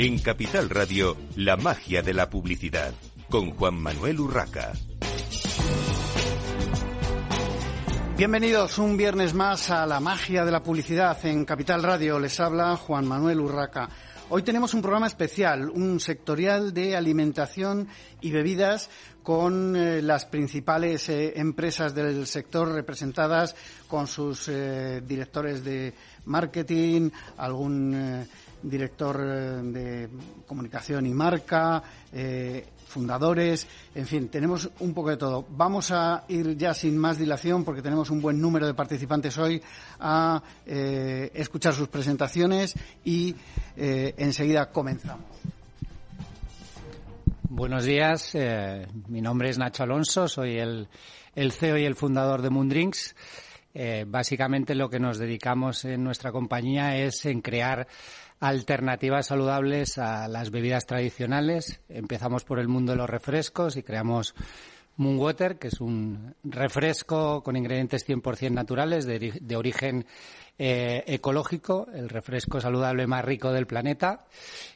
En Capital Radio, la magia de la publicidad, con Juan Manuel Urraca. Bienvenidos un viernes más a la magia de la publicidad en Capital Radio. Les habla Juan Manuel Urraca. Hoy tenemos un programa especial, un sectorial de alimentación y bebidas con eh, las principales eh, empresas del sector representadas con sus eh, directores de marketing, algún director de comunicación y marca, fundadores, en fin, tenemos un poco de todo. Vamos a ir ya sin más dilación, porque tenemos un buen número de participantes hoy, a eh, escuchar sus presentaciones y eh, enseguida comenzamos. Buenos días, eh, mi nombre es Nacho Alonso, soy el, el CEO y el fundador de Moondrinks. básicamente lo que nos dedicamos en nuestra compañía es en crear alternativas saludables a las bebidas tradicionales. Empezamos por el mundo de los refrescos y creamos Moonwater, que es un refresco con ingredientes 100% naturales de, origen eh, ecológico, el refresco saludable más rico del planeta.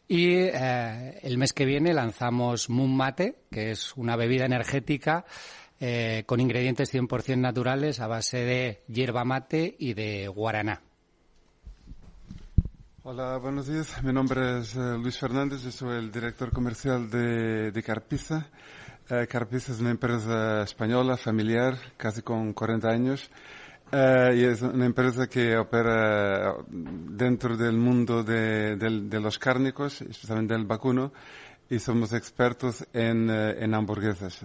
Y eh, el mes que viene lanzamos Moon Mate, que es una bebida energética eh, con ingredientes 100% naturales a base de hierba mate y de guaraná. Hola, buenos días. Mi nombre es eh, Luis Fernández, yo soy el director comercial de, de Carpiza. Eh, Carpiza es una empresa española, familiar, casi con 40 años. Eh, y es una empresa que opera dentro del mundo de, de, los cárnicos, especialmente del vacuno, y somos expertos en, en hamburguesas.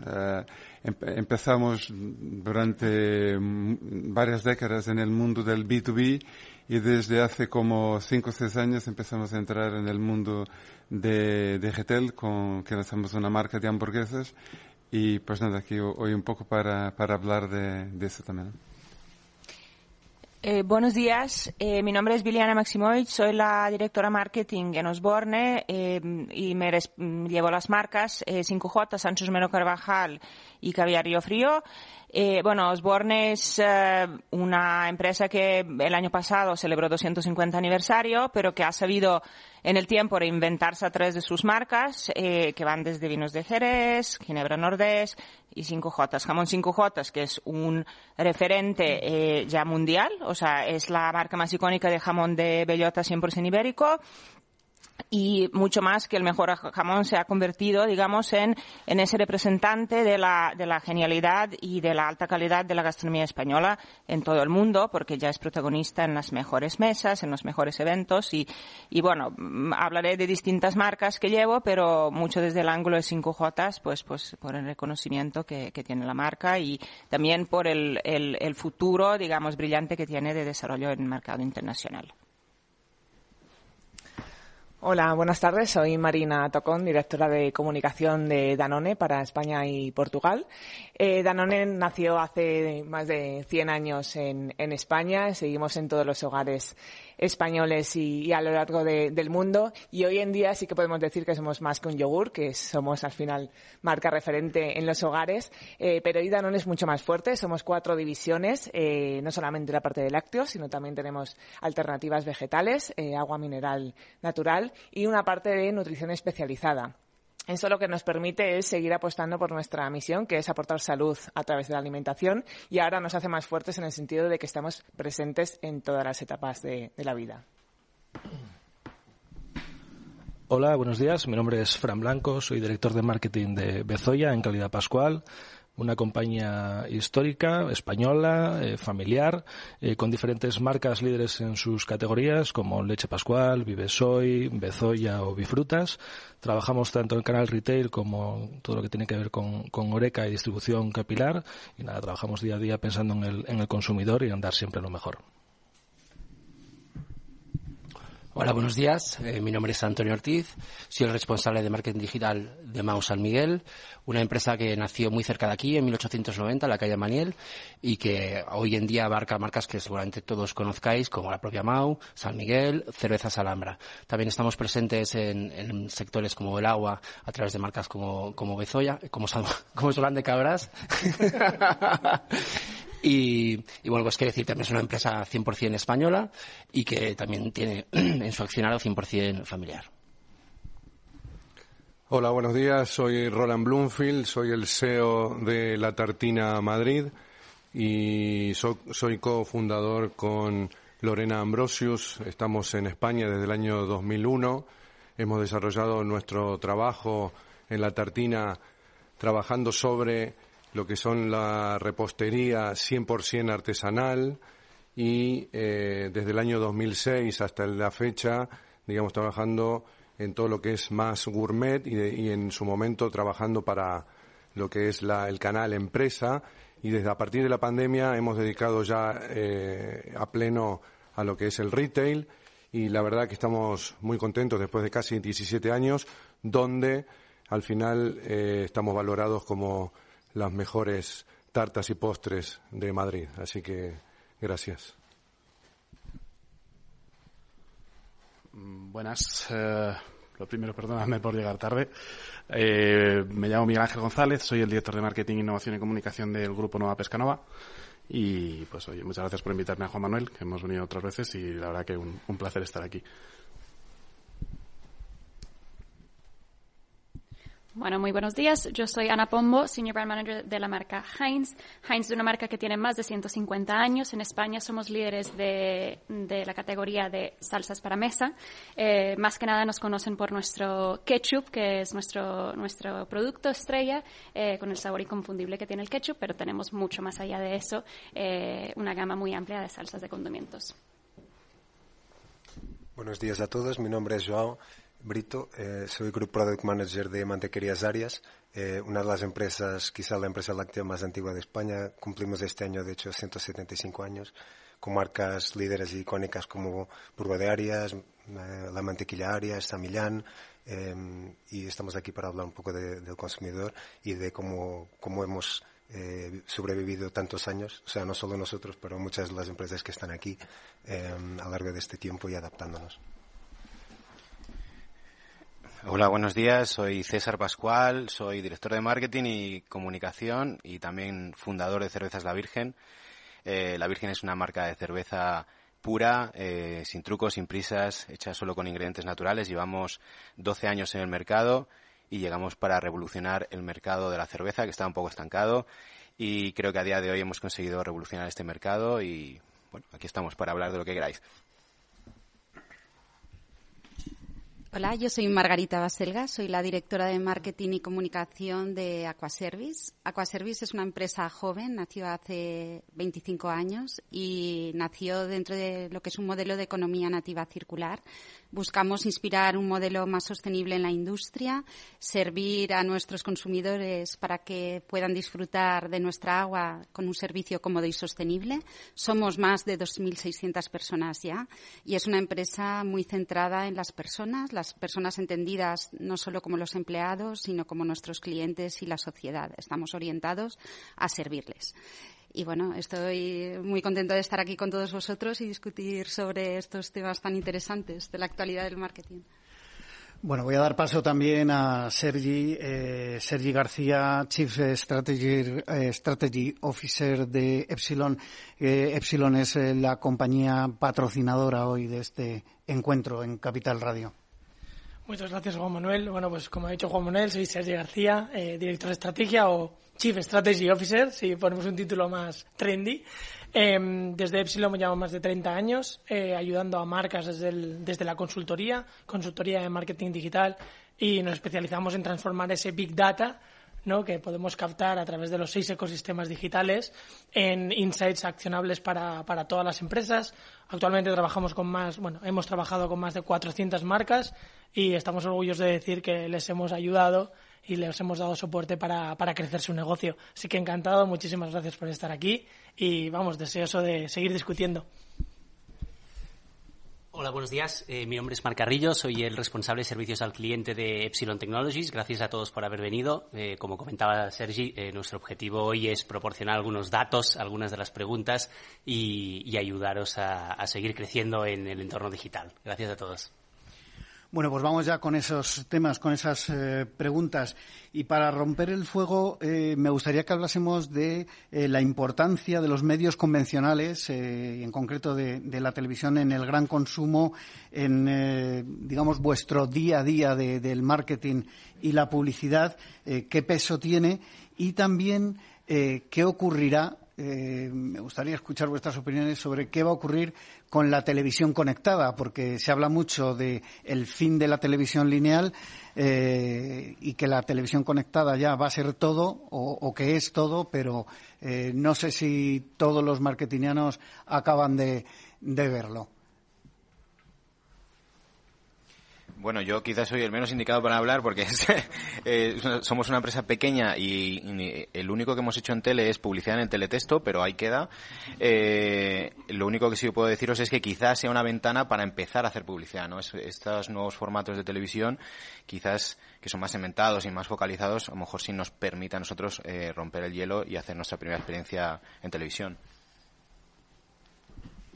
empezamos durante varias décadas en el mundo del B2B y desde hace como cinco o seis años empezamos a entrar en el mundo de, de Getel, con que lanzamos una marca de hamburguesas y pues nada, aquí hoy un poco para, para hablar de, de eso también. Eh, buenos días, eh, mi nombre es Viliana Maximovic, soy la directora marketing en Osborne eh, y me llevo las marcas 5J, Sancho Mero Carvajal y Caviar Río Frío. Eh, bueno, Osborne es eh, una empresa que el año pasado celebró 250 aniversario, pero que ha sabido en el tiempo reinventarse a través de sus marcas, eh, que van desde vinos de Jerez, Ginebra Nordés y 5J. Jamón 5J, que es un referente ya mundial, o sea, es la marca más icónica de jamón de bellota 100% ibérico y mucho más que el mejor jamón se ha convertido, digamos, en, en ese representante de la, de la genialidad y de la alta calidad de la gastronomía española en todo el mundo, porque ya es protagonista en las mejores mesas, en los mejores eventos y, y bueno, mm, hablaré de distintas marcas que llevo, pero mucho desde el ángulo de 5J, pues, pues por el reconocimiento que, tiene la marca y también por el, el futuro, digamos, brillante que tiene de desarrollo en el mercado internacional. Hola, buenas tardes. Soy Marina Tocón, directora de comunicación de Danone para España y Portugal. Eh, Danone nació hace más de 100 años en, en España. Seguimos en todos los hogares españoles y, a lo largo del mundo. Y hoy en día sí que podemos decir que somos más que un yogur, que somos al final marca referente en los hogares. Eh, pero Danone es mucho más fuerte. Somos cuatro divisiones, eh, no solamente la parte de lácteos, sino también tenemos alternativas vegetales, eh, agua mineral natural y una parte de nutrición especializada. Eso lo que nos permite es seguir apostando por nuestra misión, que es aportar salud a través de la alimentación, y ahora nos hace más fuertes en el sentido de que estamos presentes en todas las etapas de, la vida. Hola, buenos días. Mi nombre es Fran Blanco, soy director de marketing de Bezoya en calidad Pascual una compañía histórica, española, eh, familiar, eh, con diferentes marcas líderes en sus categorías como Leche Pascual, Vivesoy, Bezoya o Bifrutas. Trabajamos tanto en canal retail como todo lo que tiene que ver con, con Oreca y distribución capilar. Y nada, trabajamos día a día pensando en el, en el consumidor y andar siempre lo mejor. Hola, buenos días. Eh, mi nombre es Antonio Ortiz. Soy el responsable de marketing digital de Mau San Miguel, una empresa que nació muy cerca de aquí, en 1890, en la calle Maniel, y que hoy en día abarca marcas que seguramente todos conozcáis, como la propia Mau, San Miguel, Cervezas Alhambra. También estamos presentes en, sectores como el agua, a través de marcas como, como Bezoya, como, como Solán de Cabras. Y, bueno, pues quiere decir, también es una empresa 100% española y que también tiene en su accionario 100% familiar. Hola, buenos días. Soy Roland Bloomfield, soy el CEO de La Tartina Madrid y soy cofundador con Lorena Ambrosius. Estamos en España desde el año 2001. Hemos desarrollado nuestro trabajo en La Tartina trabajando sobre lo que son la repostería 100% artesanal y eh, desde el año 2006 hasta la fecha, digamos, trabajando en todo lo que es más gourmet y, en su momento trabajando para lo que es la, el canal empresa. Y desde a partir de la pandemia hemos dedicado ya eh, a pleno a lo que es el retail. Y la verdad que estamos muy contentos después de casi 17 años donde al final eh, estamos valorados como las mejores tartas y postres de Madrid. Así que gracias. Mm, buenas. Eh, lo primero, perdóname por llegar tarde. Eh, me llamo Miguel Ángel González, soy el director de Marketing, Innovación y Comunicación del Grupo Nueva Pescanova. Y pues oye, muchas gracias por invitarme a Juan Manuel, que hemos venido otras veces y la verdad que un placer estar aquí. Bueno, muy buenos días. Yo soy Ana Pombo, Senior Brand Manager de la marca Heinz. Heinz es una marca que tiene más de 150 años. En España somos líderes de, la categoría de salsas para mesa. Eh, más que nada nos conocen por nuestro ketchup, que es nuestro, nuestro producto estrella, eh, con el sabor inconfundible que tiene el ketchup, pero tenemos mucho más allá de eso, eh, una gama muy amplia de salsas de condimentos. Buenos días a todos. Mi nombre es Joao. Brito, eh, soy Group Product Manager de Mantequerías Arias, eh, una de las empresas, quizá la empresa láctea más antigua de España. Cumplimos este año, de hecho, 175 años, con marcas líderes y icónicas como Burgo de Arias, eh, La Mantequilla Arias, San Millán, y estamos aquí para hablar un poco del consumidor y de cómo, hemos sobrevivido tantos años, o sea, no solo nosotros, pero muchas de las empresas que están aquí a lo largo de este tiempo y adaptándonos. Hola, buenos días. Soy César Pascual, soy director de marketing y comunicación y también fundador de Cervezas La Virgen. Eh, la Virgen es una marca de cerveza pura, eh, sin trucos, sin prisas, hecha solo con ingredientes naturales. Llevamos 12 años en el mercado y llegamos para revolucionar el mercado de la cerveza, que estaba un poco estancado. Y creo que a día de hoy hemos conseguido revolucionar este mercado y, bueno, aquí estamos para hablar de lo que queráis. Hola, yo soy Margarita Baselga, soy la directora de marketing y comunicación de Aquaservice. Aquaservice es una empresa joven, nació hace 25 años y nació dentro de lo que es un modelo de economía nativa circular Buscamos inspirar un modelo más sostenible en la industria, servir a nuestros consumidores para que puedan disfrutar de nuestra agua con un servicio cómodo y sostenible. Somos más de 2.600 personas ya y es una empresa muy centrada en las personas, las personas entendidas no solo como los empleados, sino como nuestros clientes y la sociedad. Estamos orientados a servirles. Y bueno, estoy muy contenta de estar aquí con todos vosotros y discutir sobre estos temas tan interesantes de la actualidad del marketing. Bueno, voy a dar paso también a Sergi, eh, Sergi García, Chief Strategy, eh, Strategy Officer de Epsilon. Eh, Epsilon es la compañía patrocinadora hoy de este encuentro en Capital Radio. Muchas gracias, Juan Manuel. Bueno, pues como ha dicho Juan Manuel, soy Sergi García, director de estrategia o Chief Strategy Officer, si ponemos un título más trendy. Em, desde Epsilon llevamos más de 30 años eh, ayudando a marcas desde, desde la consultoría, consultoría de marketing digital y nos especializamos en transformar ese big data ¿no? que podemos captar a través de los seis ecosistemas digitales en insights accionables para, para todas las empresas. Actualmente trabajamos con más, bueno, hemos trabajado con más de 400 marcas y estamos orgullosos de decir que les hemos ayudado y les hemos dado soporte para, para crecer su negocio. Así que encantado, muchísimas gracias por estar aquí y vamos, deseoso de seguir discutiendo. Hola, buenos días. Eh, mi nombre es Marc Carrillo, soy el responsable de servicios al cliente de Epsilon Technologies. Gracias a todos por haber venido. Eh, como comentaba Sergi, eh, nuestro objetivo hoy es proporcionar algunos datos, algunas de las preguntas y, ayudaros a seguir creciendo en el entorno digital. Gracias a todos. Bueno, pues vamos ya con esos temas, con esas eh, preguntas. Y para romper el fuego, eh, me gustaría que hablásemos de eh, la importancia de los medios convencionales, y en concreto de, la televisión, en el gran consumo, en, digamos, vuestro día a día del marketing y la publicidad, qué peso tiene y también qué ocurrirá me gustaría escuchar vuestras opiniones sobre qué va a ocurrir con la televisión conectada, porque se habla mucho de el fin de la televisión lineal eh, y que la televisión conectada ya va a ser todo o, que es todo, pero eh, no sé si todos los marketingianos acaban de verlo. Bueno, yo quizás soy el menos indicado para hablar porque eh, somos una empresa pequeña y, el único que hemos hecho en tele es publicidad en el teletexto, pero ahí queda. Eh, lo único que sí puedo deciros es que quizás sea una ventana para empezar a hacer publicidad, ¿no? estos nuevos formatos de televisión, quizás que son más inventados y más focalizados, a lo mejor sí nos permita a nosotros eh, romper el hielo y hacer nuestra primera experiencia en televisión.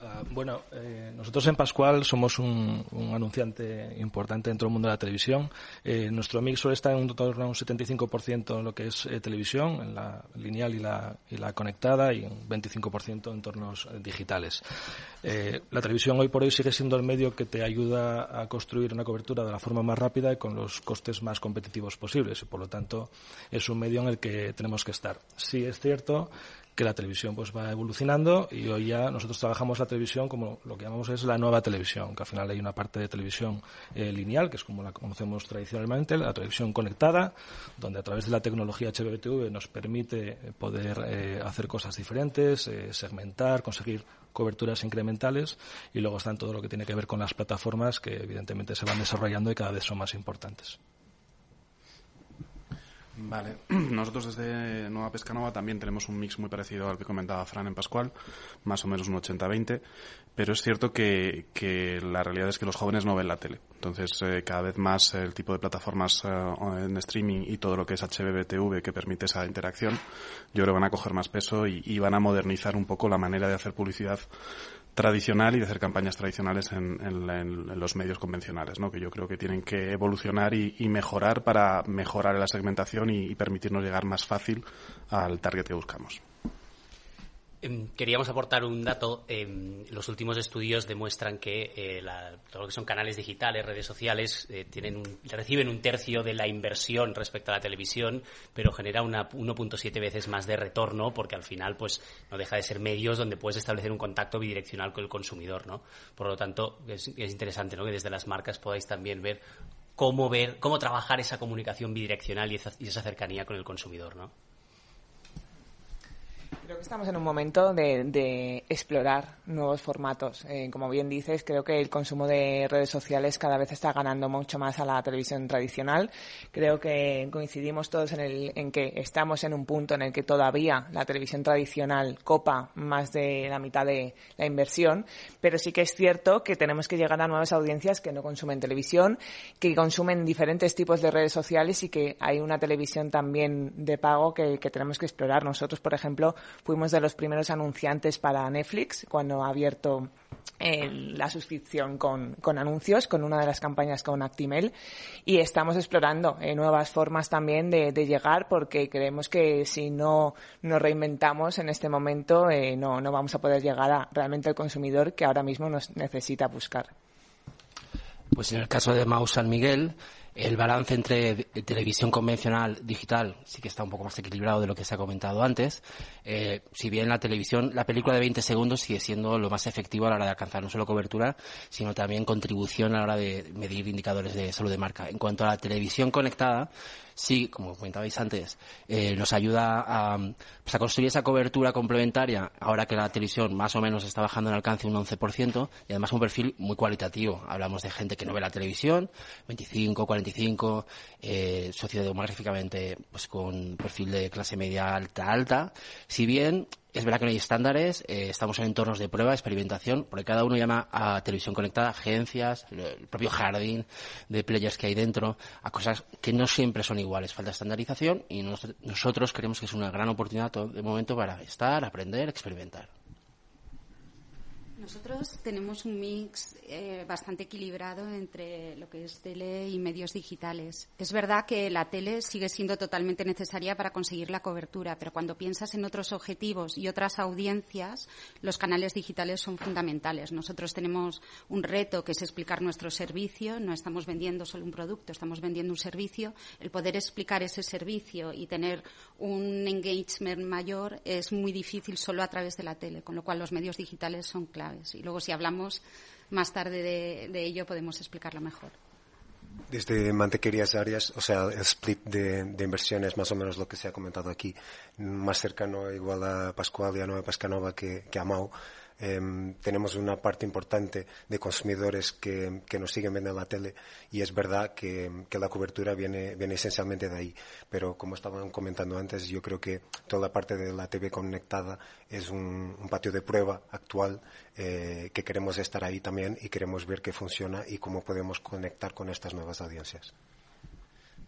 Ah, bueno, eh, nosotros en Pascual somos un, anunciante importante dentro del mundo de la televisión. Eh, nuestro mix estar en un torno a un 75% en lo que es eh, televisión, en la lineal y la, y la, conectada, y un 25% en entornos digitales. la televisión hoy por hoy sigue siendo el medio que te ayuda a construir una cobertura de la forma más rápida y con los costes más competitivos posibles. Y por lo tanto, es un medio en el que tenemos que estar. Sí es cierto que la televisión pues va evolucionando y hoy ya nosotros trabajamos la televisión como lo que llamamos es la nueva televisión, que al final hay una parte de televisión eh, lineal, que es como la conocemos tradicionalmente, la televisión conectada, donde a través de la tecnología HBTV nos permite eh, poder eh, hacer cosas diferentes, segmentar, conseguir coberturas incrementales y luego están todo lo que tiene que ver con las plataformas que evidentemente se van desarrollando y cada vez son más importantes. Vale, nosotros desde Nueva Pescanova también tenemos un mix muy parecido al que comentaba Fran en Pascual, más o menos un 80-20, pero es cierto que, la realidad es que los jóvenes no ven la tele. Entonces, eh, cada vez más el tipo de plataformas eh, en streaming y todo lo que es HBBTV que permite esa interacción, yo creo que van a coger más peso y van a modernizar un poco la manera de hacer publicidad tradicional y de hacer campañas tradicionales en, los medios convencionales, ¿no? que yo creo que tienen que evolucionar y, mejorar para mejorar la segmentación y permitirnos llegar más fácil al target que buscamos. Em, queríamos aportar un dato. Em, los últimos estudios demuestran que eh, todo lo que son canales digitales, redes sociales, eh, tienen reciben un tercio de la inversión respecto a la televisión, pero genera una 1.7 veces más de retorno porque al final pues no deja de ser medios donde puedes establecer un contacto bidireccional con el consumidor, ¿no? Por lo tanto, es, interesante ¿no? que desde las marcas podáis también ver cómo ver, cómo trabajar esa comunicación bidireccional y esa, y esa cercanía con el consumidor, ¿no? Creo que estamos en un momento de, explorar nuevos formatos. Eh, como bien dices, creo que el consumo de redes sociales cada vez está ganando mucho más a la televisión tradicional. Creo que coincidimos todos en, el, en que estamos en un punto en el que todavía la televisión tradicional copa más de la mitad de la inversión, pero sí que es cierto que tenemos que llegar a nuevas audiencias que no consumen televisión, que consumen diferentes tipos de redes sociales y que hay una televisión también de pago que tenemos que explorar. Nosotros, por ejemplo, Fuimos de los primeros anunciantes para Netflix cuando ha abierto eh, la suscripción con, anuncios, con una de las campañas con Actimel y estamos explorando eh, nuevas formas también de, llegar porque creemos que si no nos reinventamos en este momento eh, no, no vamos a poder llegar a realmente al consumidor que ahora mismo nos necesita buscar. Pues en el caso de Mau San Miguel, el balance entre televisión convencional digital sí que está un poco más equilibrado de lo que se ha comentado antes. Eh, si bien la televisión, la película de 20 segundos sigue siendo lo más efectivo a la hora de alcanzar no solo cobertura, sino también contribución a la hora de medir indicadores de salud de marca. En cuanto a la televisión conectada, sí, como comentabais antes, eh, nos ayuda a, pues a, construir esa cobertura complementaria ahora que la televisión más o menos está bajando en alcance un 11% y además un perfil muy cualitativo. Hablamos de gente que no ve la televisión, 25, 45, eh, sociodemográficamente pues con perfil de clase media alta, alta. Si bien es verdad que no hay estándares, eh, estamos en entornos de prueba, experimentación, porque cada uno llama a televisión conectada, agencias, el propio jardín de players que hay dentro, a cosas que no siempre son iguales. Falta estandarización y nosotros creemos que es una gran oportunidad de momento para estar, aprender, experimentar. Nosotros tenemos un mix eh, bastante equilibrado entre lo que es tele y medios digitales. Es verdad que la tele sigue siendo totalmente necesaria para conseguir la cobertura, pero cuando piensas en otros objetivos y otras audiencias, los canales digitales son fundamentales. Nosotros tenemos un reto que es explicar nuestro servicio. No estamos vendiendo solo un producto, estamos vendiendo un servicio. El poder explicar ese servicio y tener un engagement mayor es muy difícil solo a través de la tele, con lo cual los medios digitales son clave. Y luego, si hablamos más tarde de, ello, podemos explicarlo mejor. Desde Mantequerías Arias, o sea, el split de, inversiones, más o menos lo que se ha comentado aquí, más cercano igual a Pascual y a Nueva Pascanova que, que a Mau, Em, tenemos una parte importante de consumidores que, nos siguen viendo en la tele y es verdad que, la cobertura viene, viene esencialmente de ahí. Pero como estaban comentando antes, yo creo que toda la parte de la TV conectada es un, patio de prueba actual eh, que queremos estar ahí también y queremos ver qué funciona y cómo podemos conectar con estas nuevas audiencias.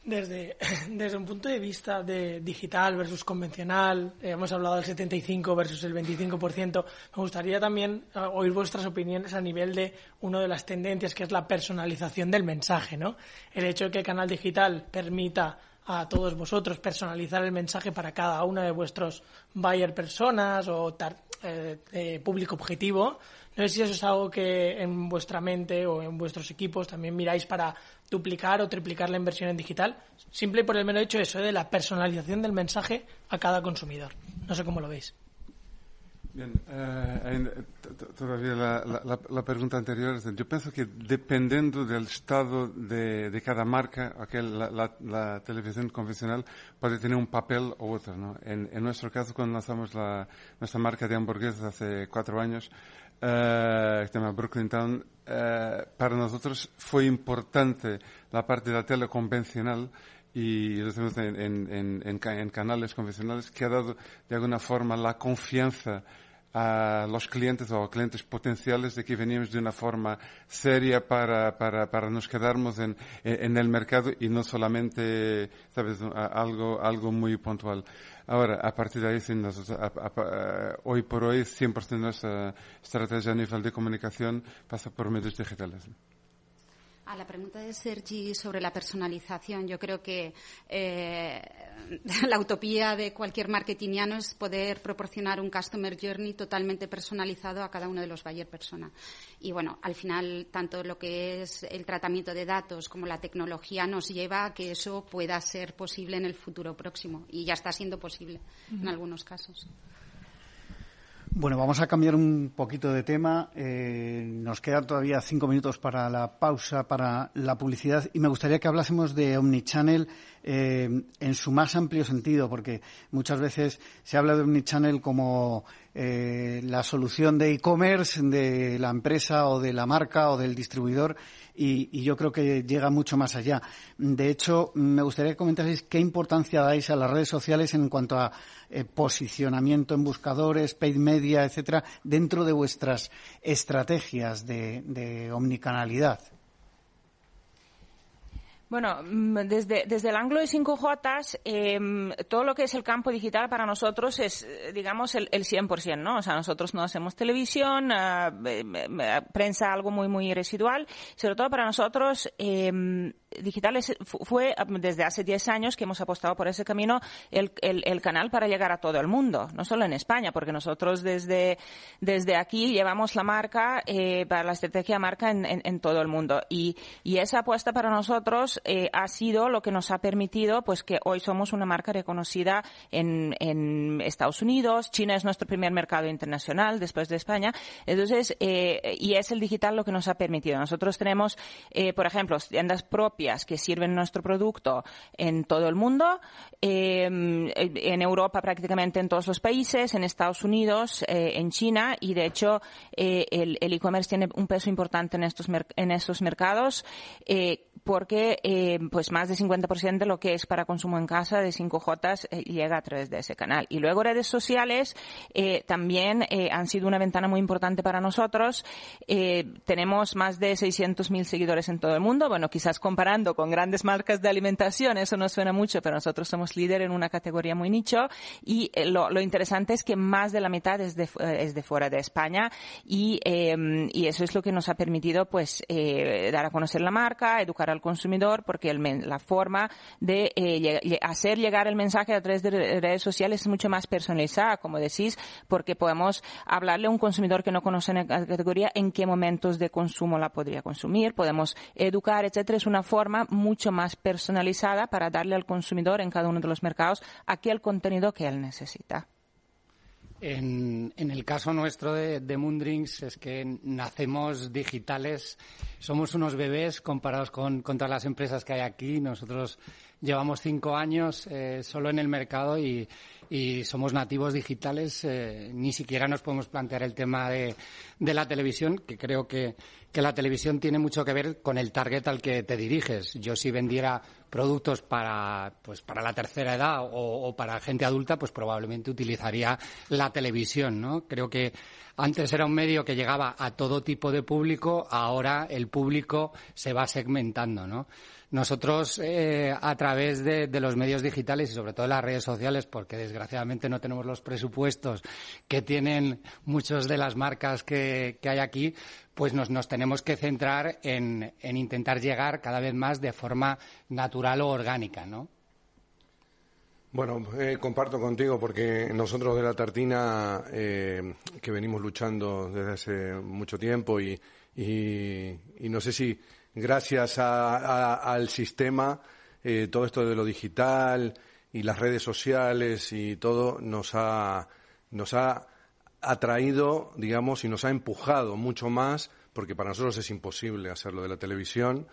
Desde, desde un punto de vista de digital versus convencional, eh, hemos hablado del 75 versus el 25%, me gustaría también eh, oír vuestras opiniones a nivel de una de las tendencias que es la personalización del mensaje, ¿no? El hecho de que el canal digital permita a todos vosotros personalizar el mensaje para cada una de vuestros buyer personas o eh, público objetivo. No sé si eso es algo que en vuestra mente o en vuestros equipos también miráis para duplicar o triplicar la inversión en digital, simple por el mero hecho eso ¿eh? de la personalización del mensaje a cada consumidor. No sé cómo lo veis. Bien, eh, todavía la, pregunta anterior, yo pienso que dependiendo del estado de, cada marca, la, televisión convencional puede tener un papel u otro. ¿no? En, nuestro caso, cuando lanzamos nuestra marca de hamburguesas hace cuatro años, eh, se llama Brooklyn Town, eh, para nosotros fue importante la parte de la tele convencional y lo tenemos en, canales convencionales que ha dado de alguna forma la confianza a los clientes o a clientes potenciales de que veníamos de una forma seria para, para, para nos quedarnos en, en el mercado y no solamente, sabes, algo, algo muy puntual. Ahora, a partir de ahí, hoy por hoy, 100% de nuestra estrategia a nivel de comunicación pasa por medios digitales. A la pregunta de Sergi sobre la personalización, yo creo que eh, la utopía de cualquier marketingiano es poder proporcionar un customer journey totalmente personalizado a cada uno de los buyer persona. Y bueno, al final, tanto lo que es el tratamiento de datos como la tecnología nos lleva a que eso pueda ser posible en el futuro próximo. Y ya está siendo posible en algunos casos. Bueno, vamos a cambiar un poquito de tema. Eh, nos quedan todavía cinco minutos para la pausa, para la publicidad, y me gustaría que hablásemos de Omnichannel eh, en su más amplio sentido, porque muchas veces se habla de Omnichannel como eh, la solución de e-commerce de la empresa o de la marca o del distribuidor y, yo creo que llega mucho más allá. De hecho, me gustaría que comentaseis qué importancia dais a las redes sociales en cuanto a eh, posicionamiento en buscadores, paid media, etcétera, dentro de vuestras estrategias de omnicanalidad. Bueno, mm, desde, desde el ángulo de 5J, em, todo lo que es el campo digital para nosotros es, eh, digamos, el, el 100%, ¿no? O sea, nosotros no hacemos televisión, uh, prensa algo muy, muy residual. Sobre todo para nosotros, eh, digital fue desde hace 10 años que hemos apostado por ese camino el, el, canal para llegar a todo el mundo, no solo en España, porque nosotros desde, desde aquí llevamos la marca eh, para la estrategia marca en, en, todo el mundo. Y, y esa apuesta para nosotros eh, ha sido lo que nos ha permitido pues que hoy somos una marca reconocida en, en Estados Unidos, China es nuestro primer mercado internacional después de España, entonces, eh, y es el digital lo que nos ha permitido. Nosotros tenemos, eh, por ejemplo, tiendas propias que sirven nuestro producto en todo el mundo, em, en Europa prácticamente en todos los países, en Estados Unidos, en China, y de hecho el e-commerce tiene un peso importante en estos, en estos mercados porque eh, pues más de 50% de lo que es para consumo en casa de 5J eh, llega a través de ese canal. Y luego redes sociales eh, también eh, han sido una ventana muy importante para nosotros. Eh, tenemos más de 600.000 seguidores en todo el mundo. Bueno, quizás comparando con grandes marcas de alimentación, eso no suena mucho, pero nosotros somos líder en una categoría muy nicho. Y eh, lo, lo interesante es que más de la mitad es de, es de fuera de España y, y eso es lo que nos ha permitido pues dar a conocer la marca, educar al consumidor, porque el la forma de eh, hacer llegar el mensaje a través de re- redes sociales es mucho más personalizada, como decís, porque podemos hablarle a un consumidor que no conoce la categoría en qué momentos de consumo la podría consumir, podemos educar, etcétera. Es una forma mucho más personalizada para darle al consumidor en cada uno de los mercados aquel contenido que él necesita. En, en el caso nuestro de, de Moondrinks es que nacemos digitales, somos unos bebés comparados con, con todas las empresas que hay aquí. Nosotros llevamos cinco años eh, solo en el mercado y, y somos nativos digitales. eh, ni siquiera nos podemos plantear el tema de, de la televisión, que creo que, que la televisión tiene mucho que ver con el target al que te diriges. Yo si vendiera productos para pues para la tercera edad o, o para gente adulta pues probablemente utilizaría la televisión no creo que antes era un medio que llegaba a todo tipo de público ahora el público se va segmentando no nosotros eh, a través de, los medios digitales y sobre todo las redes sociales porque desgraciadamente no tenemos los presupuestos que tienen muchas de las marcas que, hay aquí pues nos, tenemos que centrar en, en intentar llegar cada vez más de forma natural o orgánica, ¿no? Bueno, eh, comparto contigo porque nosotros de la Tartina, eh, que venimos luchando desde hace mucho tiempo y no sé si gracias a- a- al sistema, eh, todo esto de lo digital y las redes sociales y todo nos ha, nos ha atraído, digamos, y nos ha empujado mucho más, porque para nosotros es imposible hacerlo de la televisión.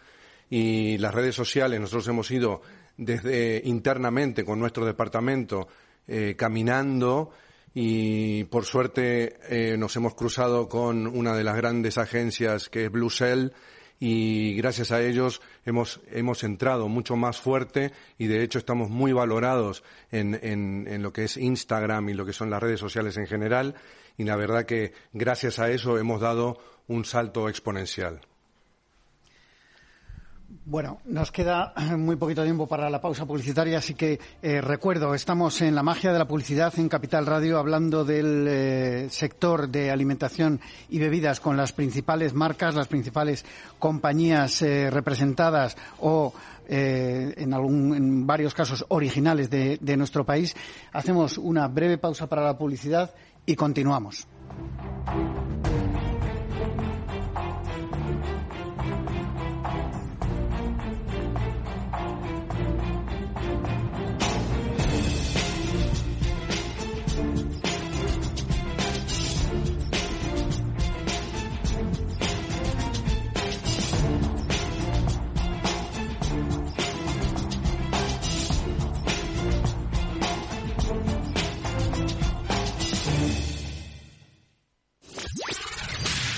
Y las redes sociales, nosotros hemos ido desde internamente con nuestro departamento eh, caminando y por suerte eh, nos hemos cruzado con una de las grandes agencias que es Blue Cell y gracias a ellos hemos, hemos entrado mucho más fuerte y de hecho estamos muy valorados en, en, en lo que es Instagram y lo que son las redes sociales en general y la verdad que gracias a eso hemos dado un salto exponencial. Bueno, nos queda muy poquito tiempo para la pausa publicitaria, así que eh, recuerdo, estamos en la magia de la publicidad en Capital Radio hablando del eh, sector de alimentación y bebidas con las principales marcas, las principales compañías eh, representadas o en, algún, en varios casos originales de nuestro país. Hacemos una breve pausa para la publicidad y continuamos.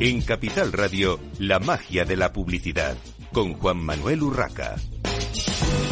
En Capital Radio, la magia de la publicidad, con Juan Manuel Urraca.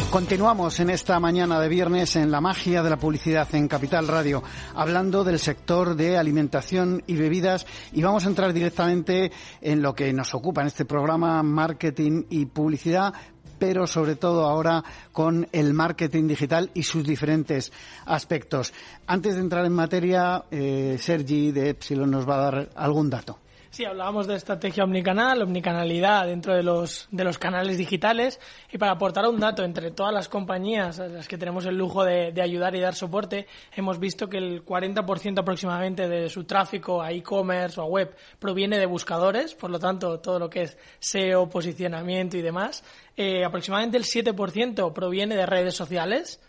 Continuamos en esta mañana de viernes en la magia de la publicidad en Capital Radio, hablando del sector de alimentación y bebidas y vamos a entrar directamente en lo que nos ocupa en este programa, marketing y publicidad, pero sobre todo ahora con el marketing digital y sus diferentes aspectos. Antes de entrar en materia, eh, Sergi de Epsilon nos va a dar algún dato. Sí, hablábamos de estrategia omnicanal, omnicanalidad dentro de los, de los canales digitales y para aportar un dato entre todas las compañías a las que tenemos el lujo de, de ayudar y dar soporte, hemos visto que el 40% aproximadamente de su tráfico a e-commerce o a web proviene de buscadores, por lo tanto todo lo que es SEO, posicionamiento y demás. Eh, aproximadamente el 7% proviene de redes sociales,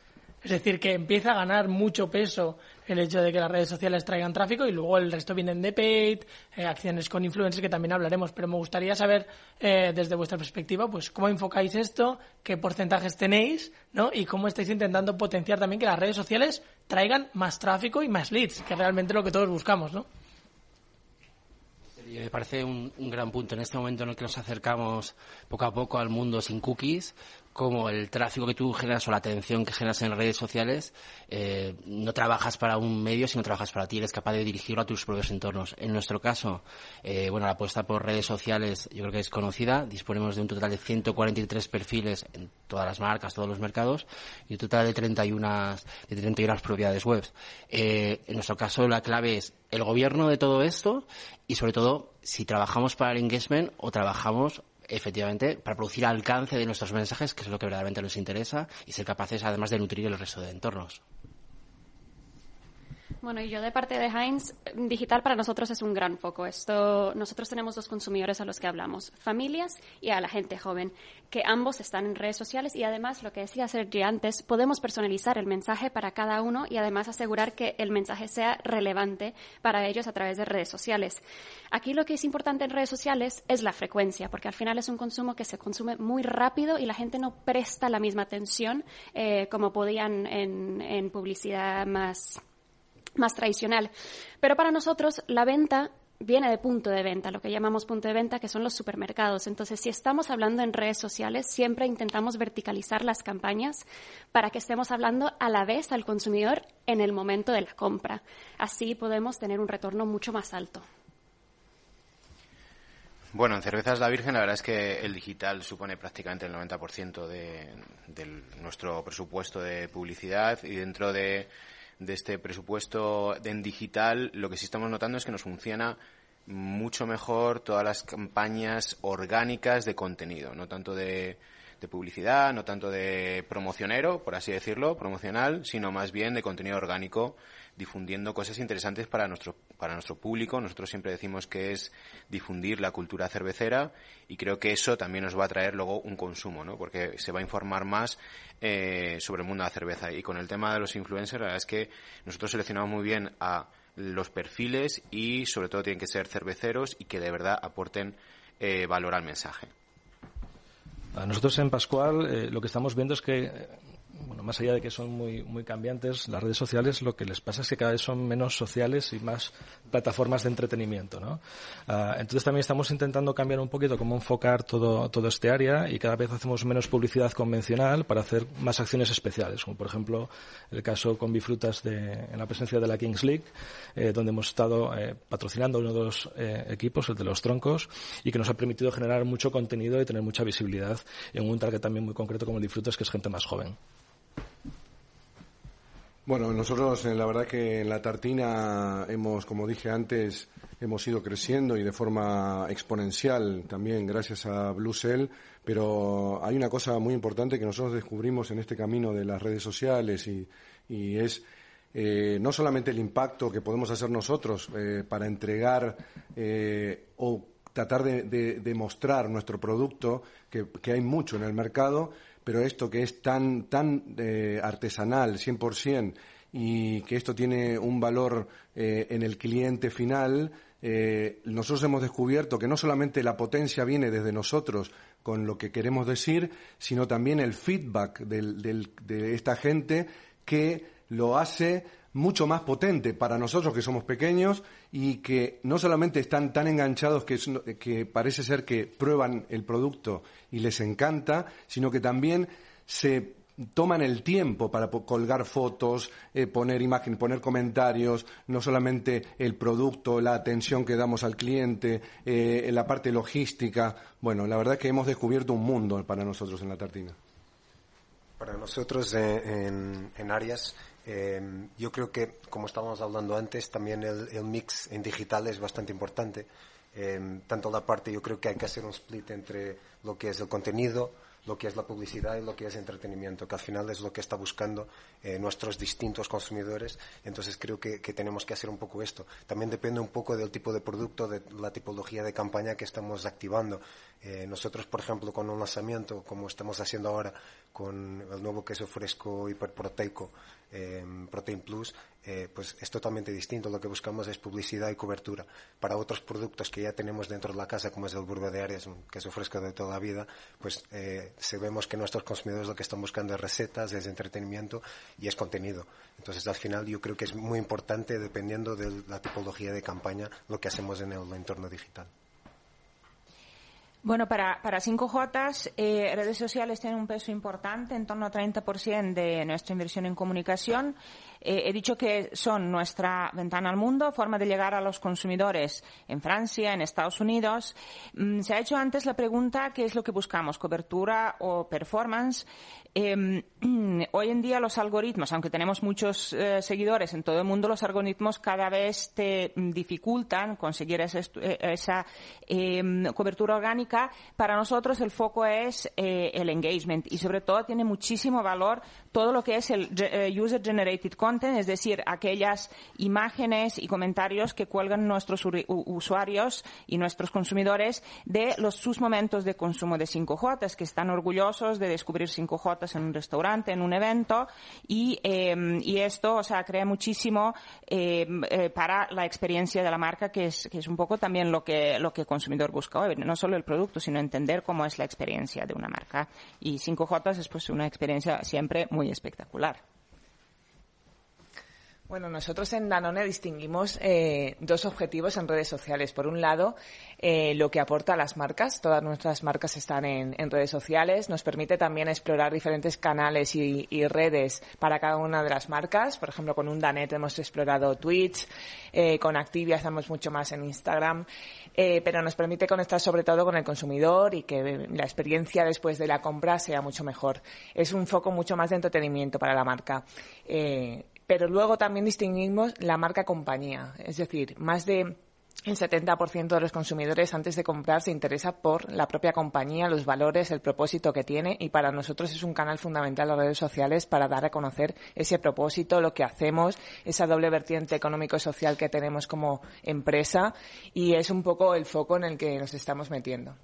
es decir, que empieza a ganar mucho peso el hecho de que las redes sociales traigan tráfico y luego el resto vienen de paid, eh, acciones con influencers que también hablaremos. Pero me gustaría saber eh, desde vuestra perspectiva, pues cómo enfocáis esto, qué porcentajes tenéis, ¿no? Y cómo estáis intentando potenciar también que las redes sociales traigan más tráfico y más leads, que es realmente lo que todos buscamos, ¿no? Me parece un, un, gran punto en este momento en el que nos acercamos poco a poco al mundo sin cookies, como el tráfico que tú generas o la atención que generas en redes sociales, eh, no trabajas para un medio, sino trabajas para ti, eres capaz de dirigirlo a tus propios entornos. En nuestro caso, eh, bueno, la apuesta por redes sociales yo creo que es conocida, disponemos de un total de 143 perfiles en todas las marcas, todos los mercados, y un total de 31, de 31 propiedades web. Eh, en nuestro caso, la clave es el gobierno de todo esto y sobre todo si trabajamos para el engagement o trabajamos efectivamente, para producir alcance de nuestros mensajes, que es lo que verdaderamente nos interesa, y ser capaces además de nutrir el resto de entornos. Bueno, y yo de parte de Heinz, digital para nosotros es un gran foco. Esto, nosotros tenemos dos consumidores a los que hablamos, familias y a la gente joven, que ambos están en redes sociales y además, lo que decía Sergi antes, podemos personalizar el mensaje para cada uno y además asegurar que el mensaje sea relevante para ellos a través de redes sociales. Aquí lo que es importante en redes sociales es la frecuencia, porque al final es un consumo que se consume muy rápido y la gente no presta la misma atención eh, como podían en, en publicidad más más tradicional. Pero para nosotros la venta viene de punto de venta, lo que llamamos punto de venta, que son los supermercados. Entonces, si estamos hablando en redes sociales, siempre intentamos verticalizar las campañas para que estemos hablando a la vez al consumidor en el momento de la compra. Así podemos tener un retorno mucho más alto. Bueno, en Cervezas La Virgen la verdad es que el digital supone prácticamente el 90% de, de nuestro presupuesto de publicidad y dentro de de este presupuesto en digital, lo que sí estamos notando es que nos funciona mucho mejor todas las campañas orgánicas de contenido, no tanto de, de publicidad, no tanto de promocionero, por así decirlo, promocional, sino más bien de contenido orgánico difundiendo cosas interesantes para nuestro, para nuestro público. Nosotros siempre decimos que es difundir la cultura cervecera y creo que eso también nos va a traer luego un consumo, ¿no? Porque se va a informar más eh, sobre el mundo de la cerveza. Y con el tema de los influencers, la verdad es que nosotros seleccionamos muy bien a los perfiles y sobre todo tienen que ser cerveceros y que de verdad aporten eh, valor al mensaje. Nosotros en Pascual eh, lo que estamos viendo es que bueno, más allá de que son muy, muy cambiantes, las redes sociales lo que les pasa es que cada vez son menos sociales y más plataformas de entretenimiento, ¿no? Uh, entonces también estamos intentando cambiar un poquito cómo enfocar todo, todo este área y cada vez hacemos menos publicidad convencional para hacer más acciones especiales, como por ejemplo el caso con Bifrutas de, en la presencia de la Kings League, eh, donde hemos estado eh, patrocinando uno de los eh, equipos, el de los troncos, y que nos ha permitido generar mucho contenido y tener mucha visibilidad en un target también muy concreto como el Bifrutas, que es gente más joven. Bueno, nosotros la verdad que en la tartina hemos, como dije antes, hemos ido creciendo y de forma exponencial también gracias a Blue Cell, pero hay una cosa muy importante que nosotros descubrimos en este camino de las redes sociales y, es eh, no solamente el impacto que podemos hacer nosotros eh, para entregar eh, o tratar de, mostrar nuestro producto, que, hay mucho en el mercado, pero esto que es tan, tan artesanal, 100%, y que esto tiene un valor en el cliente final, eh, nosotros hemos descubierto que no solamente la potencia viene desde nosotros con lo que queremos decir, sino también el feedback de esta gente que lo hace mucho más potente para nosotros que somos pequeños y que no solamente están tan enganchados que, que parece ser que prueban el producto y les encanta, sino que también se toman el tiempo para colgar fotos, eh, poner imágenes, poner comentarios, no solamente el producto, la atención que damos al cliente, eh, la parte logística. Bueno, la verdad es que hemos descubierto un mundo para nosotros en la tartina. Para nosotros eh, en, en Arias, yo creo que, como estábamos hablando antes, también el, mix en digital es bastante importante. tanto la parte, yo creo que hay que hacer un split entre lo que es el contenido, lo que es la publicidad y lo que es entretenimiento, que al final es lo que está buscando eh, nuestros distintos consumidores. Entonces creo que, tenemos que hacer un poco esto. También depende un poco del tipo de producto, de la tipología de campaña que estamos activando. Eh, nosotros, por ejemplo, con un lanzamiento, como estamos haciendo ahora con el nuevo queso fresco hiperproteico, eh, Protein Plus, eh, pues es totalmente distinto. Lo que buscamos es publicidad y cobertura. Para otros productos que ya tenemos dentro de la casa, como es el burgo de Arias, un queso fresco de toda la vida, pues eh, sabemos que nuestros consumidores lo que están buscando es recetas, es entretenimiento y es contenido. Entonces, al final, yo creo que es muy importante, dependiendo de la tipología de campaña, lo que hacemos en el entorno digital. Bueno, para, para 5J, eh, redes sociales tienen un peso importante, en torno al 30% de nuestra inversión en comunicación. Eh, he dicho que son nuestra ventana al mundo, forma de llegar a los consumidores en Francia, en Estados Unidos. Mm, se ha hecho antes la pregunta qué es lo que buscamos, cobertura o performance. Em, hoy en día los algoritmos, aunque tenemos muchos eh, seguidores en todo el mundo, los algoritmos cada vez te dificultan conseguir esa, eh, esa em, cobertura orgánica. Para nosotros el foco es el engagement y sobre todo tiene muchísimo valor todo lo que es el user generated content es decir, aquellas imágenes y comentarios que cuelgan nuestros usuarios y nuestros consumidores de los, sus momentos de consumo de 5J, que están orgullosos de descubrir 5J en un restaurante, en un evento, y, em, esto, o sea, crea muchísimo em, eh, para la experiencia de la marca, que es, que es un poco también lo que, lo que el consumidor busca hoy, no solo el producto, sino entender cómo es la experiencia de una marca. Y 5J es pues una experiencia siempre muy espectacular. Bueno, nosotros en Danone distinguimos eh, dos objetivos en redes sociales. Por un lado, eh, lo que aporta a las marcas. Todas nuestras marcas están en, redes sociales. Nos permite también explorar diferentes canales y, redes para cada una de las marcas. Por ejemplo, con un Danet hemos explorado Twitch. Eh, con Activia estamos mucho más en Instagram. pero nos permite conectar sobre todo con el consumidor y que la experiencia después de la compra sea mucho mejor. Es un foco mucho más de entretenimiento para la marca pero luego también distinguimos la marca compañía, es decir, más de el 70% de los consumidores antes de comprar se interesa por la propia compañía, los valores, el propósito que tiene y para nosotros es un canal fundamental las redes sociales para dar a conocer ese propósito, lo que hacemos, esa doble vertiente económico-social que tenemos como empresa y es un poco el foco en el que nos estamos metiendo.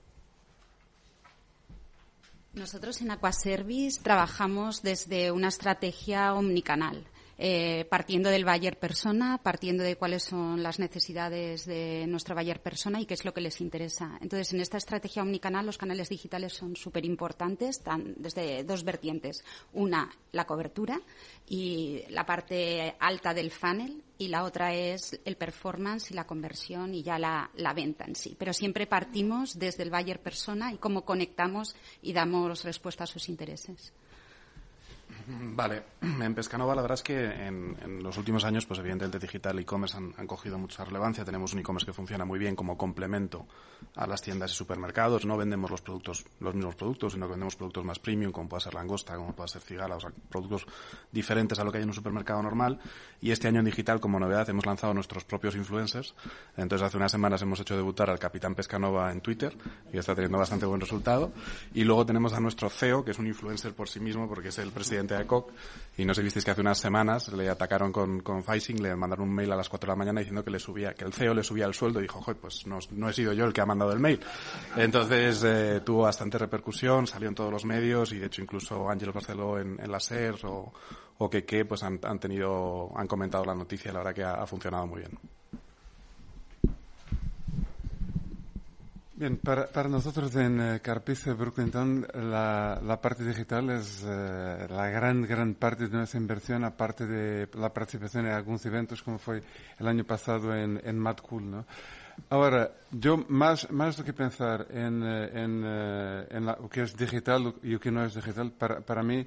Nosotros en Aquaservice trabajamos desde una estrategia omnicanal. Eh, partiendo del Bayer persona, partiendo de cuáles son las necesidades de nuestro Bayer persona y qué es lo que les interesa. Entonces, en esta estrategia omnicanal, los canales digitales son súper importantes, desde dos vertientes. Una, la cobertura y la parte alta del funnel, y la otra es el performance y la conversión y ya la, la venta en sí. Pero siempre partimos desde el Bayer persona y cómo conectamos y damos respuesta a sus intereses. Vale, en Pescanova la verdad es que en, los últimos años, pues evidentemente digital y e-commerce han, cogido mucha relevancia. Tenemos un e-commerce que funciona muy bien como complemento a las tiendas y supermercados. No vendemos los productos, los mismos productos, sino que vendemos productos más premium, como puede ser langosta, como puede ser cigala, o sea, productos diferentes a lo que hay en un supermercado normal. Y este año en digital, como novedad, hemos lanzado nuestros propios influencers. Entonces, hace unas semanas hemos hecho debutar al Capitán Pescanova en Twitter y está teniendo bastante buen resultado. Y luego tenemos a nuestro CEO, que es un influencer por sí mismo, porque es el presidente Y no sé, visteis que hace unas semanas le atacaron con, con le mandaron un mail a las 4 de la mañana diciendo que le subía, que el CEO le subía el sueldo y dijo, Joder, pues no, no, he sido yo el que ha mandado el mail. Entonces eh, tuvo bastante repercusión, salió en todos los medios y de hecho incluso Ángel Barceló en, la SER o, o que, pues han, han, tenido, han comentado la noticia la verdad que ha funcionado muy bien. Bien, para, para nosotros en eh, Carpice Brooklyn la, la parte digital es eh, la gran, gran parte de nuestra inversión, aparte de la participación en algunos eventos como fue el año pasado en, en Mad Cool, ¿no? Ahora, yo más, más do que pensar en, eh, en, en la, lo que es digital y lo que no es digital, para, para mí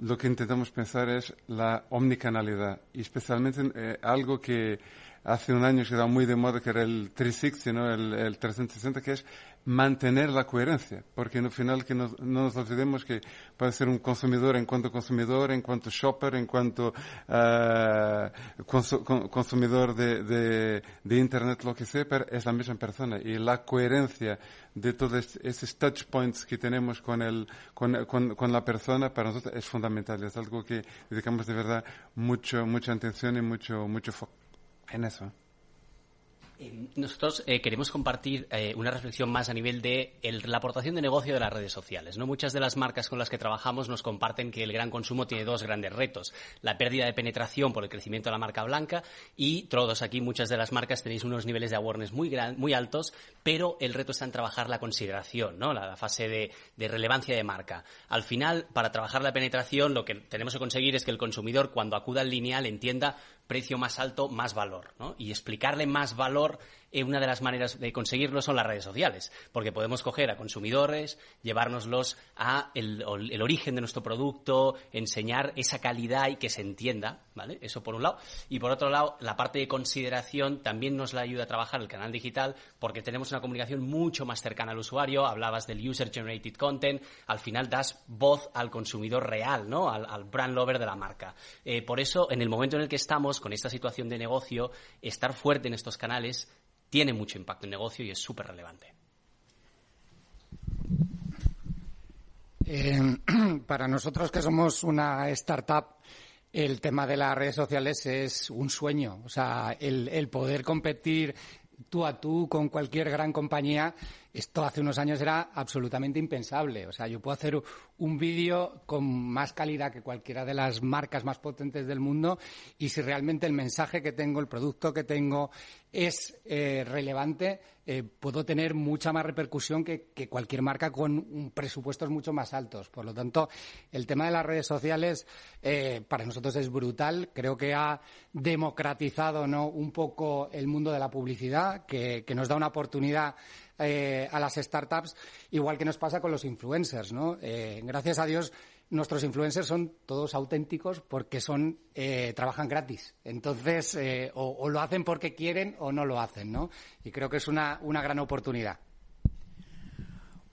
lo que intentamos pensar es la omnicanalidad especialmente algo que hace un año se quedaba muy de moda que era el 360, ¿no? el, el 360, que es mantener la coherencia, porque al final que no nos olvidemos que puede ser un consumidor en cuanto consumidor, en cuanto shopper, en cuanto uh, consumidor de, de, de, Internet, lo que sea, pero es la misma persona. Y la coherencia de todos esos touch points que tenemos con, el, con, con, con la persona para nosotros es fundamental. Es algo que dedicamos de verdad mucho, mucha atención y mucho, mucho foco en eso. Nosotros eh, queremos compartir eh, una reflexión más a nivel de la aportación de negocio de las redes sociales. ¿no? Muchas de las marcas con las que trabajamos nos comparten que el gran consumo tiene dos grandes retos. La pérdida de penetración por el crecimiento de la marca blanca y todos aquí, muchas de las marcas tenéis unos niveles de awareness muy, muy altos, pero el reto está en trabajar la consideración, ¿no? la, fase de, de, relevancia de marca. Al final, para trabajar la penetración, lo que tenemos que conseguir es que el consumidor, cuando acuda al lineal, entienda precio más alto, más valor. ¿no? Y explicarle más valor eh, una de las maneras de conseguirlo son las redes sociales, porque podemos coger a consumidores, llevárnoslos a el, origen de nuestro producto, enseñar esa calidad y que se entienda, ¿vale? Eso por un lado. Y por otro lado, la parte de consideración también nos la ayuda a trabajar el canal digital, porque tenemos una comunicación mucho más cercana al usuario. Hablabas del user generated content, al final das voz al consumidor real, ¿no? Al, brand lover de la marca. Eh, por eso, en el momento en el que estamos con esta situación de negocio, estar fuerte en estos canales tiene mucho impacto en negocio y es súper relevante. Eh, para nosotros que somos una startup, el tema de las redes sociales es un sueño. O sea, el, el poder competir tú a tú con cualquier gran compañía, esto hace unos años era absolutamente impensable. O sea, yo puedo hacer un vídeo con más calidad que cualquiera de las marcas más potentes del mundo y si realmente el mensaje que tengo, el producto que tengo es eh, relevante, eh, puedo tener mucha más repercusión que, cualquier marca con presupuestos mucho más altos. Por lo tanto, el tema de las redes sociales eh, para nosotros es brutal. Creo que ha democratizado ¿no? un poco el mundo de la publicidad, que, que nos da una oportunidad eh, a las startups, igual que nos pasa con los influencers, ¿no? Eh, gracias a Dios, nuestros influencers son todos auténticos porque son eh, trabajan gratis. Entonces, o, lo hacen porque quieren o no lo hacen, ¿no? Y creo que es una, una gran oportunidad.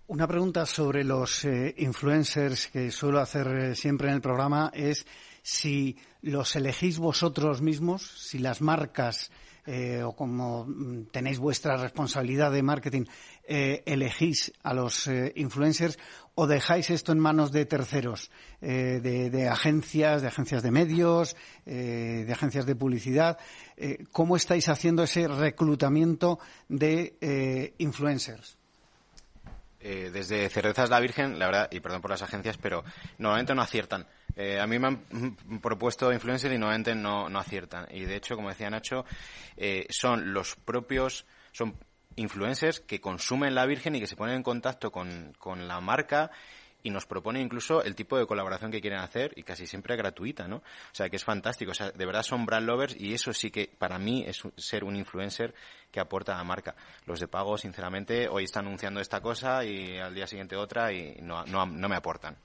Una pregunta sobre los influencers que suelo hacer siempre en el programa es si los elegís vosotros mismos, si las marcas eh, o como mm, tenéis vuestra responsabilidad de marketing, eh, elegís a los eh, influencers o dejáis esto en manos de terceros, de, agencias, de agencias de medios, de agencias de publicidad. ¿Cómo estáis haciendo ese reclutamiento de influencers? Desde Cervezas La Virgen, la verdad, y perdón por las agencias, pero normalmente no aciertan. Eh, a mí me han propuesto influencers y normalmente no, no aciertan. Y de hecho, como decía Nacho, eh, son los propios, son influencers que consumen la Virgen y que se ponen en contacto con, con la marca y nos proponen incluso el tipo de colaboración que quieren hacer y casi siempre gratuita, ¿no? O sea, que es fantástico. O sea, de verdad son brand lovers y eso sí que para mí es ser un influencer que aporta a la marca. Los de pago, sinceramente, hoy están anunciando esta cosa y al día siguiente otra y no, no, no me aportan.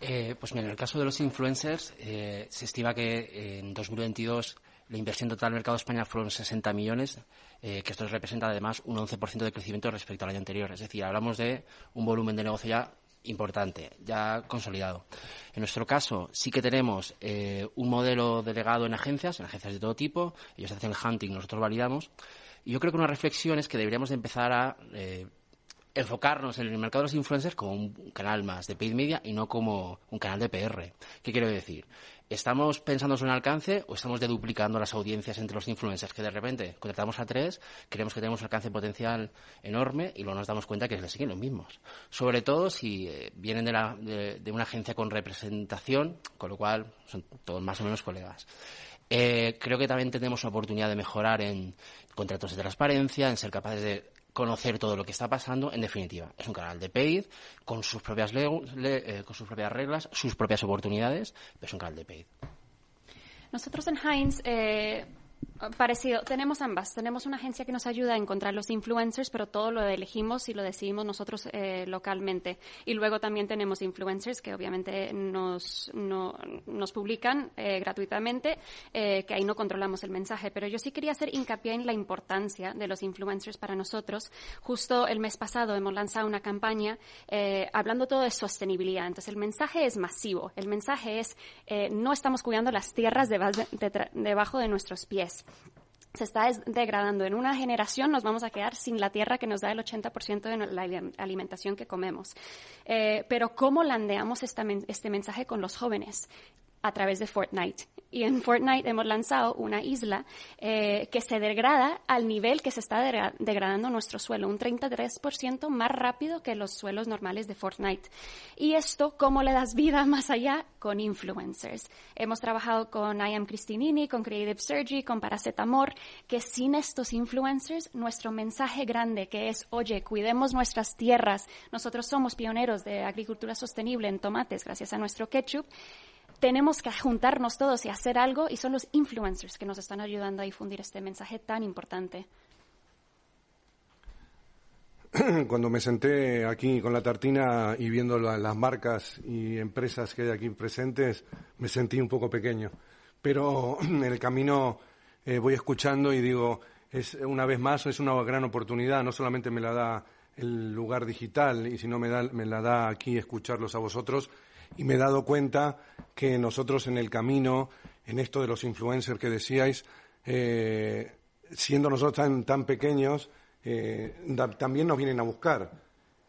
Eh, pues mira, en el caso de los influencers, eh, se estima que en 2022 la inversión total del mercado de España fueron 60 millones, eh, que esto representa además un 11% de crecimiento respecto al año anterior. Es decir, hablamos de un volumen de negocio ya importante, ya consolidado. En nuestro caso, sí que tenemos un modelo delegado en agencias, en agencias de todo tipo. Ellos hacen el hunting, nosotros validamos. Y yo creo que una reflexión es que deberíamos de empezar a enfocarnos en el mercado de los influencers como un canal más de paid media y no como un canal de PR. ¿Qué quiero decir? ¿Estamos pensando en un alcance o estamos deduplicando las audiencias entre los influencers? Que de repente contratamos a tres, creemos que tenemos un alcance potencial enorme y luego nos damos cuenta que les siguen los mismos. Sobre todo si eh, vienen de, una agencia con representación, con lo cual son todos más o menos colegas. Eh, creo que también tenemos una oportunidad de mejorar en contratos de transparencia, en ser capaces de conocer todo lo que está pasando. En definitiva, es un canal de paid con sus propias, eh, con sus propias reglas, sus propias oportunidades, pero es un canal de paid. Nosotros en Heinz eh, Parecido, tenemos ambas. Tenemos una agencia que nos ayuda a encontrar los influencers, pero todo lo elegimos y lo decidimos nosotros eh, localmente. Y luego también tenemos influencers que obviamente nos, nos publican eh, gratuitamente, eh, que ahí no controlamos el mensaje. Pero yo sí quería hacer hincapié en la importancia de los influencers para nosotros. Justo el mes pasado hemos lanzado una campaña hablando todo de sostenibilidad. Entonces el mensaje es masivo. El mensaje es no estamos cuidando las tierras debajo de nuestros pies se está degradando. En una generación nos vamos a quedar sin la tierra que nos da el 80% de la alimentación que comemos. Eh, pero ¿cómo landeamos este mensaje con los jóvenes? a través de Fortnite. Y en Fortnite hemos lanzado una isla eh, que se degrada al nivel que se está degradando nuestro suelo, un 33% más rápido que los suelos normales de Fortnite. Y esto, ¿cómo le das vida más allá? Con influencers. Hemos trabajado con I Am Cristinini, con Creative Surgery, con Paracetamor, que sin estos influencers, nuestro mensaje grande que es, oye, cuidemos nuestras tierras, nosotros somos pioneros de agricultura sostenible en tomates gracias a nuestro ketchup, tenemos que juntarnos todos y hacer algo y son los influencers que nos están ayudando a difundir este mensaje tan importante. Cuando me senté aquí con la tartina y viendo las marcas y empresas que hay aquí presentes, me sentí un poco pequeño. Pero en el camino eh, voy escuchando y digo, es una vez más es una gran oportunidad. No solamente me la da el lugar digital y si no me, da, me la da aquí escucharlos a vosotros, y me he dado cuenta que nosotros en el camino, en esto de los influencers que decíais, eh, siendo nosotros tan, pequeños, eh, también nos vienen a buscar.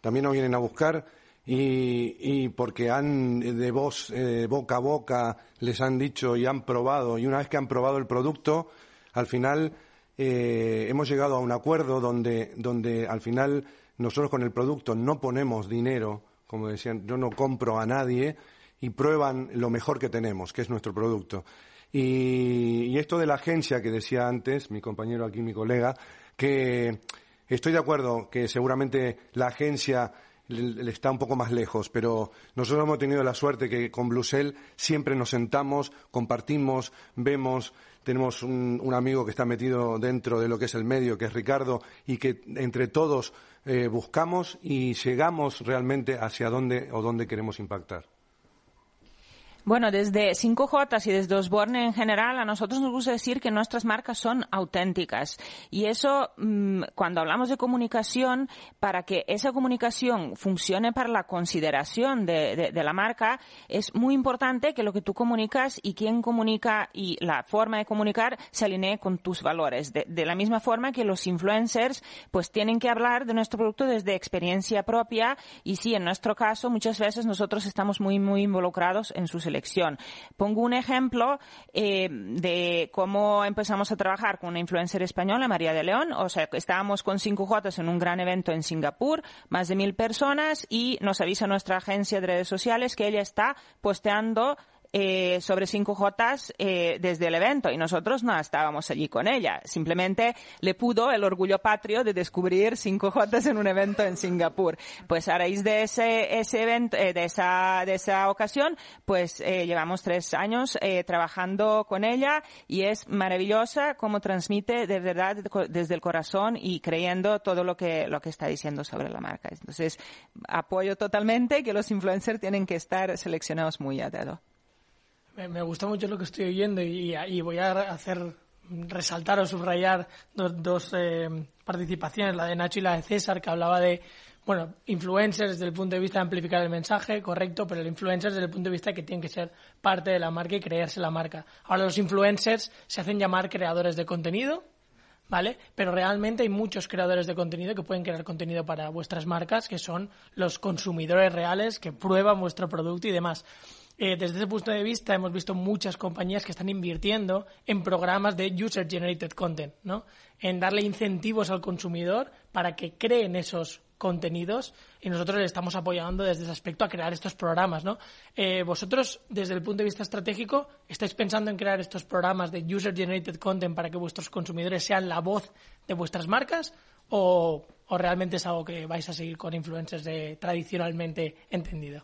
También nos vienen a buscar y, porque han de voz, eh, boca a boca, les han dicho y han probado, y una vez que han probado el producto, al final hemos llegado a un acuerdo donde, donde al final nosotros con el producto no ponemos dinero, como decían, yo no compro a nadie y prueban lo mejor que tenemos, que es nuestro producto. Y, esto de la agencia que decía antes, mi compañero aquí, mi colega, que estoy de acuerdo que seguramente la agencia le, está un poco más lejos, pero nosotros hemos tenido la suerte que con Blusel siempre nos sentamos, compartimos, vemos, tenemos un, amigo que está metido dentro de lo que es el medio, que es Ricardo, y que entre todos eh, buscamos y llegamos realmente hacia dónde o dónde queremos impactar. Bueno, desde 5J y desde Osborne en general, a nosotros nos gusta decir que nuestras marcas son auténticas. Y eso, mm, cuando hablamos de comunicación, para que esa comunicación funcione para la consideración de, la marca, es muy importante que lo que tú comunicas y quién comunica y la forma de comunicar se alinee con tus valores. De, de la misma forma que los influencers, pues tienen que hablar de nuestro producto desde experiencia propia y sí, en nuestro caso, muchas veces nosotros estamos muy, muy involucrados en Pongo un ejemplo eh, de cómo empezamos a trabajar con una influencer española, María de León. O sea, estábamos con 5J en un gran evento en Singapur, más de mil personas, y nos avisa nuestra agencia de redes sociales que ella está posteando eh, sobre 5J eh, desde el evento y nosotros no estábamos allí con ella. Simplemente le pudo el orgullo patrio de descubrir 5J en un evento en Singapur. Pues a raíz de ese, ese evento, eh, de esa, de esa ocasión, pues eh, llevamos tres años eh, trabajando con ella y es maravillosa cómo transmite de verdad desde el corazón y creyendo todo lo que, lo que está diciendo sobre la marca. Entonces, apoyo totalmente que los influencers tienen que estar seleccionados muy a dedo. Me, gusta mucho lo que estoy oyendo y, y voy a hacer resaltar o subrayar dos, dos eh, participaciones, la de Nacho y la de César, que hablaba de, bueno, influencers desde el punto de vista de amplificar el mensaje, correcto, pero el influencer desde el punto de vista de que tienen que ser parte de la marca y creerse la marca. Ahora los influencers se hacen llamar creadores de contenido, ¿vale? Pero realmente hay muchos creadores de contenido que pueden crear contenido para vuestras marcas, que son los consumidores reales que prueban vuestro producto y demás. Eh, desde ese punto de vista hemos visto muchas compañías que están invirtiendo en programas de user generated content, ¿no? En darle incentivos al consumidor para que creen esos contenidos y nosotros le estamos apoyando desde ese aspecto a crear estos programas, ¿no? Eh, vosotros, desde el punto de vista estratégico, ¿estáis pensando en crear estos programas de user generated content para que vuestros consumidores sean la voz de vuestras marcas o, o realmente es algo que vais a seguir con influencers de, tradicionalmente entendido?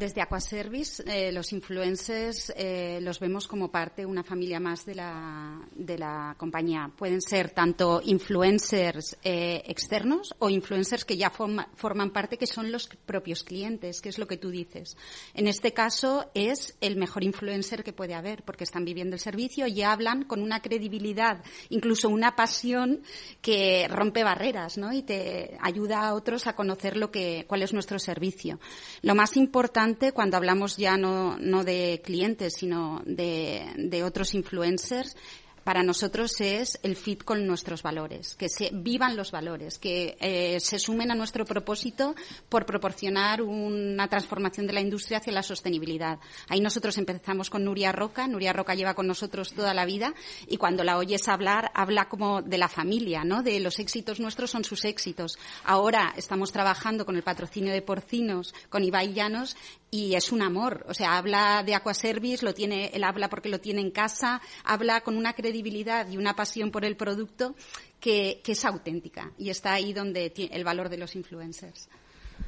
Desde Aquaservice, eh, los influencers eh, los vemos como parte, una familia más de la, de la compañía. Pueden ser tanto influencers eh, externos o influencers que ya forma, forman parte, que son los propios clientes, que es lo que tú dices. En este caso es el mejor influencer que puede haber, porque están viviendo el servicio y hablan con una credibilidad, incluso una pasión que rompe barreras, ¿no? Y te ayuda a otros a conocer lo que, cuál es nuestro servicio. Lo más importante cuando hablamos ya no, no de clientes, sino de, otros influencers para nosotros es el fit con nuestros valores, que se vivan los valores, que eh, se sumen a nuestro propósito por proporcionar una transformación de la industria hacia la sostenibilidad. Ahí nosotros empezamos con Nuria Roca. Nuria Roca lleva con nosotros toda la vida y cuando la oyes hablar, habla como de la familia, ¿no? De los éxitos nuestros son sus éxitos. Ahora estamos trabajando con el patrocinio de porcinos, con Ibai Llanos, y es un amor. O sea, habla de Aquaservice, lo tiene, él habla porque lo tiene en casa, habla con una credibilidad y una pasión por el producto que, que es auténtica. Y está ahí donde tiene el valor de los influencers.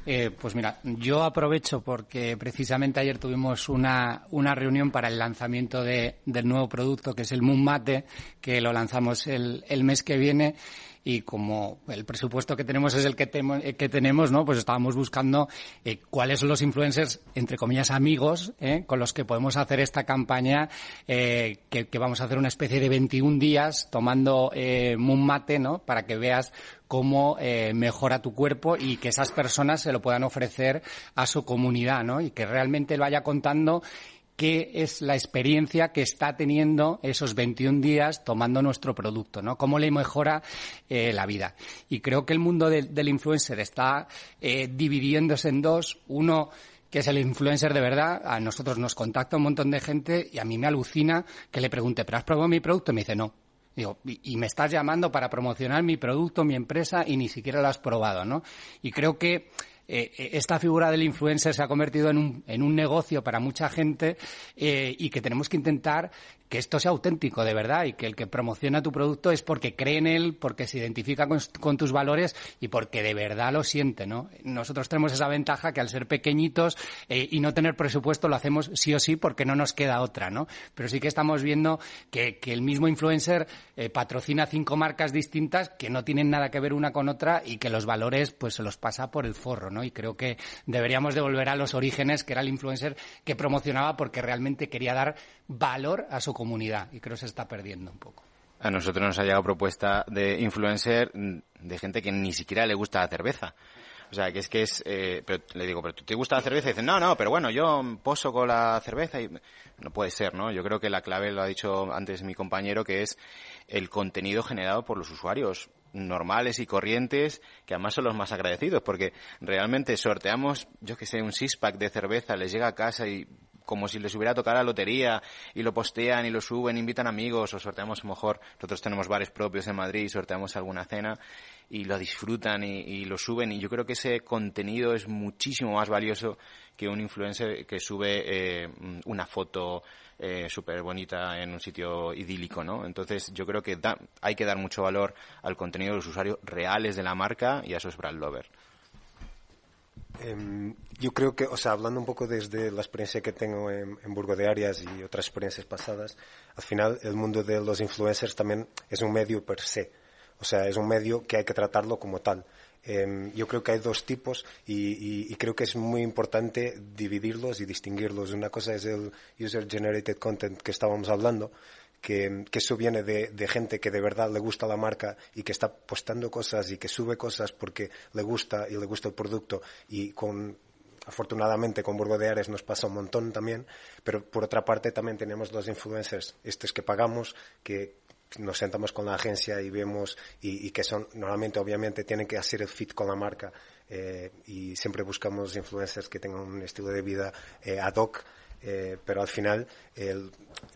Eh, pues mira, yo aprovecho porque precisamente ayer tuvimos una, una reunión para el lanzamiento de, del nuevo producto que es el Moon Mate, que lo lanzamos el, el mes que viene y como el presupuesto que tenemos es el que, eh, tenemos, ¿no? Pues estábamos buscando eh, cuáles son los influencers, entre comillas, amigos, ¿eh? con los que podemos hacer esta campaña, eh, que, que, vamos a hacer una especie de 21 días tomando eh, Moon Mate, ¿no? Para que veas cómo eh, mejora tu cuerpo y que esas personas se lo puedan ofrecer a su comunidad, ¿no? Y que realmente lo vaya contando qué es la experiencia que está teniendo esos 21 días tomando nuestro producto, ¿no? Cómo le mejora eh, la vida. Y creo que el mundo de, del influencer está eh, dividiéndose en dos. Uno que es el influencer de verdad, a nosotros nos contacta un montón de gente y a mí me alucina que le pregunte, ¿pero has probado mi producto? Y me dice, no. Y, y, me estás llamando para promocionar mi producto, mi empresa, y ni siquiera lo has probado, ¿no? Y creo que eh, esta figura del influencer se ha convertido en un, en un negocio para mucha gente eh, y que tenemos que intentar que esto sea auténtico de verdad y que el que promociona tu producto es porque cree en él, porque se identifica con, tus valores y porque de verdad lo siente, ¿no? Nosotros tenemos esa ventaja que al ser pequeñitos eh, y no tener presupuesto lo hacemos sí o sí porque no nos queda otra, ¿no? Pero sí que estamos viendo que, el mismo influencer eh, patrocina cinco marcas distintas que no tienen nada que ver una con otra y que los valores pues se los pasa por el forro, ¿no? Y creo que deberíamos de volver a los orígenes, que era el influencer que promocionaba porque realmente quería dar valor a su comunidad y creo que se está perdiendo un poco. A nosotros nos ha llegado propuesta de influencer de gente que ni siquiera le gusta la cerveza. O sea, que es que es, eh, pero le digo, pero ¿te gusta la cerveza? Y dicen, no, no, pero bueno, yo poso con la cerveza y no puede ser, ¿no? Yo creo que la clave lo ha dicho antes mi compañero, que es el contenido generado por los usuarios normales y corrientes, que además son los más agradecidos, porque realmente sorteamos, yo que sé, un six-pack de cerveza, les llega a casa y como si les hubiera tocado la lotería y lo postean y lo suben, invitan amigos o sorteamos mejor, nosotros tenemos bares propios en Madrid sorteamos alguna cena y lo disfrutan y, lo suben y yo creo que ese contenido es muchísimo más valioso que un influencer que sube eh, una foto eh, súper bonita en un sitio idílico, ¿no? Entonces yo creo que hay que dar mucho valor al contenido de los usuarios reales de la marca y a esos brand lovers. Em, yo creo que, o sea, hablando un poco desde la experiencia que tengo en, Burgo de Arias y otras experiencias pasadas, al final el mundo de los influencers también es un medio per se. O sea, es un medio que hay que tratarlo como tal. Em, yo creo que hay dos tipos y, creo que es muy importante dividirlos y distinguirlos. Una cosa es el user generated content que estábamos hablando, que, eso viene de, gente que de verdad le gusta la marca y que está postando cosas y que sube cosas porque le gusta y le gusta el producto. Y con afortunadamente con Burgo de Ares nos pasa un montón también, pero por otra parte también tenemos los influencers, estos que pagamos, que nos sentamos con la agencia y vemos y, que son normalmente obviamente tienen que hacer el fit con la marca eh, y siempre buscamos influencers que tengan un estilo de vida eh, ad hoc eh, pero al final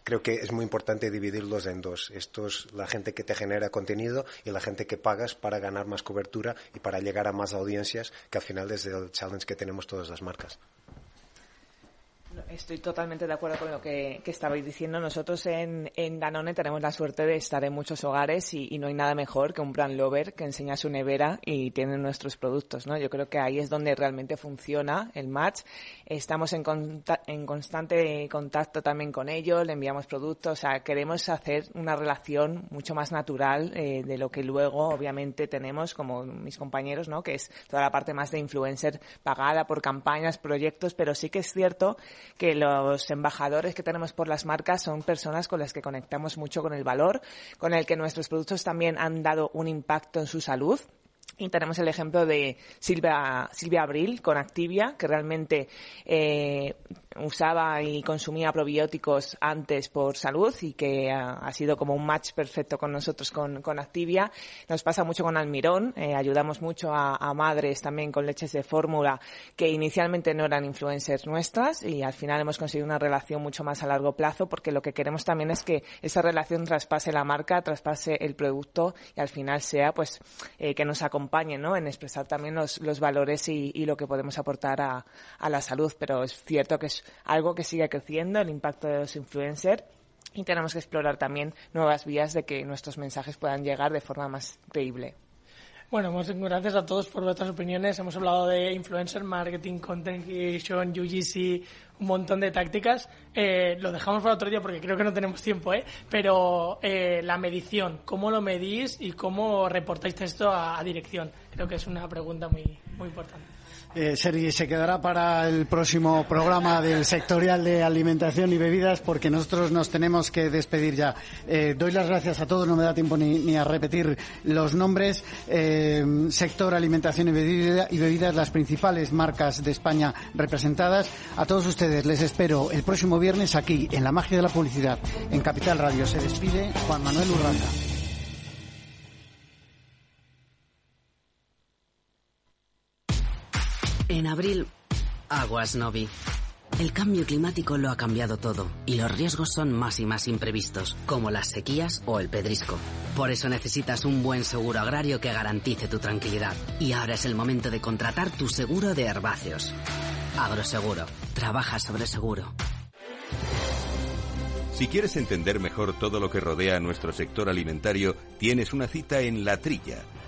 creo que es muy importante dividirlos en dos. Estos, la gente que te genera contenido y la gente que pagas para ganar más cobertura y para llegar a más audiencias, que al final es el challenge que tenemos todas las marcas. Estoy totalmente de acuerdo con lo que, estabais diciendo. Nosotros en, Danone tenemos la suerte de estar en muchos hogares y, no hay nada mejor que un brand lover que enseña su nevera y tiene nuestros productos. ¿no? Yo creo que ahí es donde realmente funciona el match. Estamos en, en constante contacto también con ellos, le enviamos productos. O sea, queremos hacer una relación mucho más natural eh, de lo que luego, obviamente, tenemos como mis compañeros, ¿no? que es toda la parte más de influencer pagada por campañas, proyectos, pero sí que es cierto que los embajadores que tenemos por las marcas son personas con las que conectamos mucho con el valor, con el que nuestros productos también han dado un impacto en su salud. Y tenemos el ejemplo de Silvia, Silvia Abril con Activia, que realmente eh, usaba y consumía probióticos antes por salud y que ha, sido como un match perfecto con nosotros con, con Activia. Nos pasa mucho con Almirón, eh, ayudamos mucho a, a, madres también con leches de fórmula que inicialmente no eran influencers nuestras y al final hemos conseguido una relación mucho más a largo plazo porque lo que queremos también es que esa relación traspase la marca, traspase el producto y al final sea pues eh, que nos acompañe ¿no? en expresar también los, los valores y, y, lo que podemos aportar a, a la salud. Pero es cierto que es algo que sigue creciendo, el impacto de los influencers y tenemos que explorar también nuevas vías de que nuestros mensajes puedan llegar de forma más creíble. Bueno, muchas gracias a todos por vuestras opiniones. Hemos hablado de influencer marketing, content creation, UGC, un montón de tácticas. Eh, lo dejamos para otro día porque creo que no tenemos tiempo, ¿eh? Pero eh, la medición, ¿cómo lo medís y cómo reportáis esto a, a dirección? Creo que es una pregunta muy, muy importante. Eh, se quedará para el próximo programa del sectorial de alimentación y bebidas porque nosotros nos tenemos que despedir ya. Eh, doy las gracias a todos, no me da tiempo ni, a repetir los nombres. Eh, sector alimentación y, y bebidas, las principales marcas de España representadas. A todos ustedes les espero el próximo viernes aquí en La Magia de la Publicidad, en Capital Radio. Se despide Juan Manuel Urraca. En abril, aguas Novi. El cambio climático lo ha cambiado todo y los riesgos son más y más imprevistos, como las sequías o el pedrisco. Por eso necesitas un buen seguro agrario que garantice tu tranquilidad. Y ahora es el momento de contratar tu seguro de herbáceos. Agroseguro. Trabaja sobre seguro. Si quieres entender mejor todo lo que rodea a nuestro sector alimentario, tienes una cita en La Trilla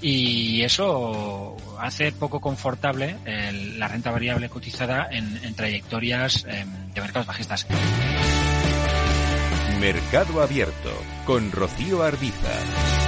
y eso hace poco confortable la renta variable cotizada en, trayectorias eh, de mercados bajistas. Mercado Abierto con Rocío Arbiza.